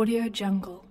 Audio Jungle.